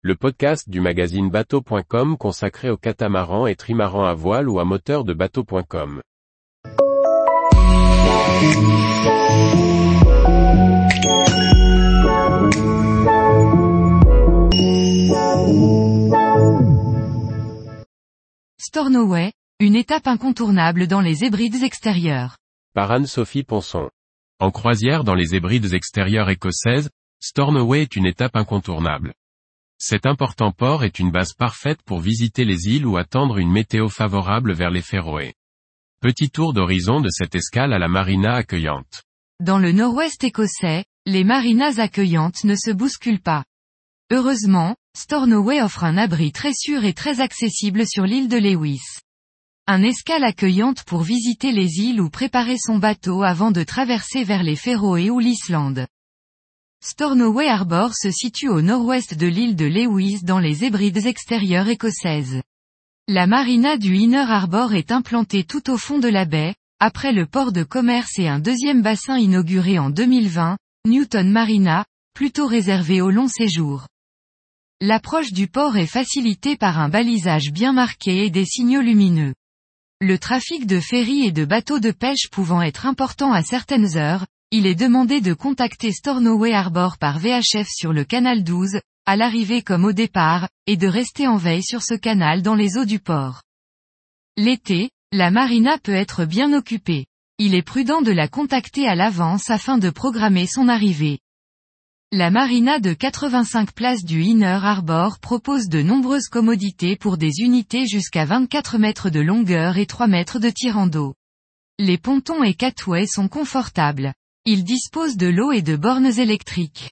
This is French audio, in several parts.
le podcast du magazine bateau.com consacré aux catamarans et trimarans à voile ou à moteur de bateau.com. Stornoway, une étape incontournable dans les hébrides extérieures. Par Anne-Sophie Ponson. En croisière dans les hébrides extérieures écossaises, Stornoway est une étape incontournable. Cet important port est une base parfaite pour visiter les îles ou attendre une météo favorable vers les Féroé. Petit tour d'horizon de cette escale à la marina accueillante. Dans le nord-ouest écossais, les marinas accueillantes ne se bousculent pas. Heureusement, Stornoway offre un abri très sûr et très accessible sur l'île de Lewis. Un escale accueillante pour visiter les îles ou préparer son bateau avant de traverser vers les Féroé ou l'Islande. Stornoway Harbour se situe au nord-ouest de l'île de Lewis dans les Hébrides extérieures écossaises. La marina du Inner Harbour est implantée tout au fond de la baie, après le port de commerce et un deuxième bassin inauguré en 2020, Newton Marina, plutôt réservé au long séjour. L'approche du port est facilitée par un balisage bien marqué et des signaux lumineux. Le trafic de ferries et de bateaux de pêche pouvant être important à certaines heures, il est demandé de contacter Stornoway Harbour par VHF sur le canal 12, à l'arrivée comme au départ, et de rester en veille sur ce canal dans les eaux du port. L'été, la marina peut être bien occupée. Il est prudent de la contacter à l'avance afin de programmer son arrivée. La marina de 85 places du Inner Harbor propose de nombreuses commodités pour des unités jusqu'à 24 mètres de longueur et 3 mètres de tirant d'eau. Les pontons et catways sont confortables. Ils disposent de l'eau et de bornes électriques.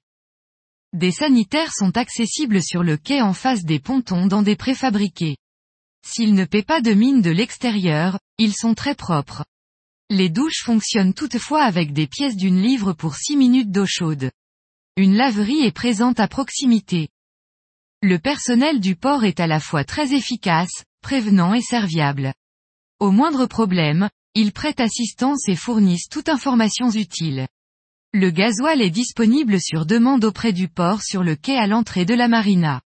Des sanitaires sont accessibles sur le quai en face des pontons dans des préfabriqués. S'ils ne paient pas de mine de l'extérieur, ils sont très propres. Les douches fonctionnent toutefois avec des pièces d'une livre pour 6 minutes d'eau chaude. Une laverie est présente à proximité. Le personnel du port est à la fois très efficace, prévenant et serviable. Au moindre problème, ils prêtent assistance et fournissent toute information utile. Le gasoil est disponible sur demande auprès du port sur le quai à l'entrée de la marina.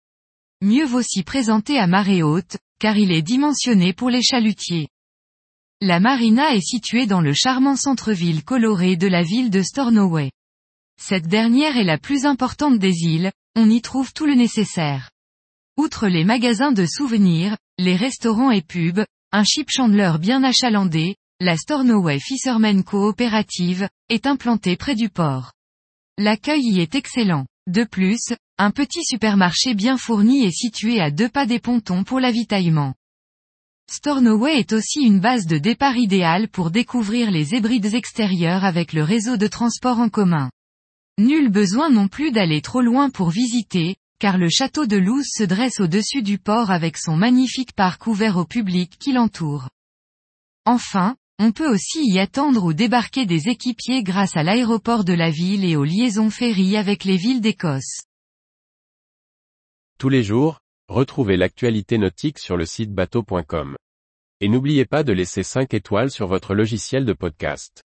Mieux vaut s'y présenter à marée haute, car il est dimensionné pour les chalutiers. La marina est située dans le charmant centre-ville coloré de la ville de Stornoway. Cette dernière est la plus importante des îles, on y trouve tout le nécessaire. Outre les magasins de souvenirs, les restaurants et pubs, un chip chandler bien achalandé, la Stornoway Fisherman Coopérative, est implantée près du port. L'accueil y est excellent. De plus, un petit supermarché bien fourni est situé à deux pas des pontons pour l'avitaillement. Stornoway est aussi une base de départ idéale pour découvrir les hébrides extérieures avec le réseau de transport en commun. Nul besoin non plus d'aller trop loin pour visiter, car le château de Louse se dresse au-dessus du port avec son magnifique parc ouvert au public qui l'entoure. Enfin, on peut aussi y attendre ou débarquer des équipiers grâce à l'aéroport de la ville et aux liaisons ferry avec les villes d'Écosse. Tous les jours, retrouvez l'actualité nautique sur le site bateau.com. Et n'oubliez pas de laisser 5 étoiles sur votre logiciel de podcast.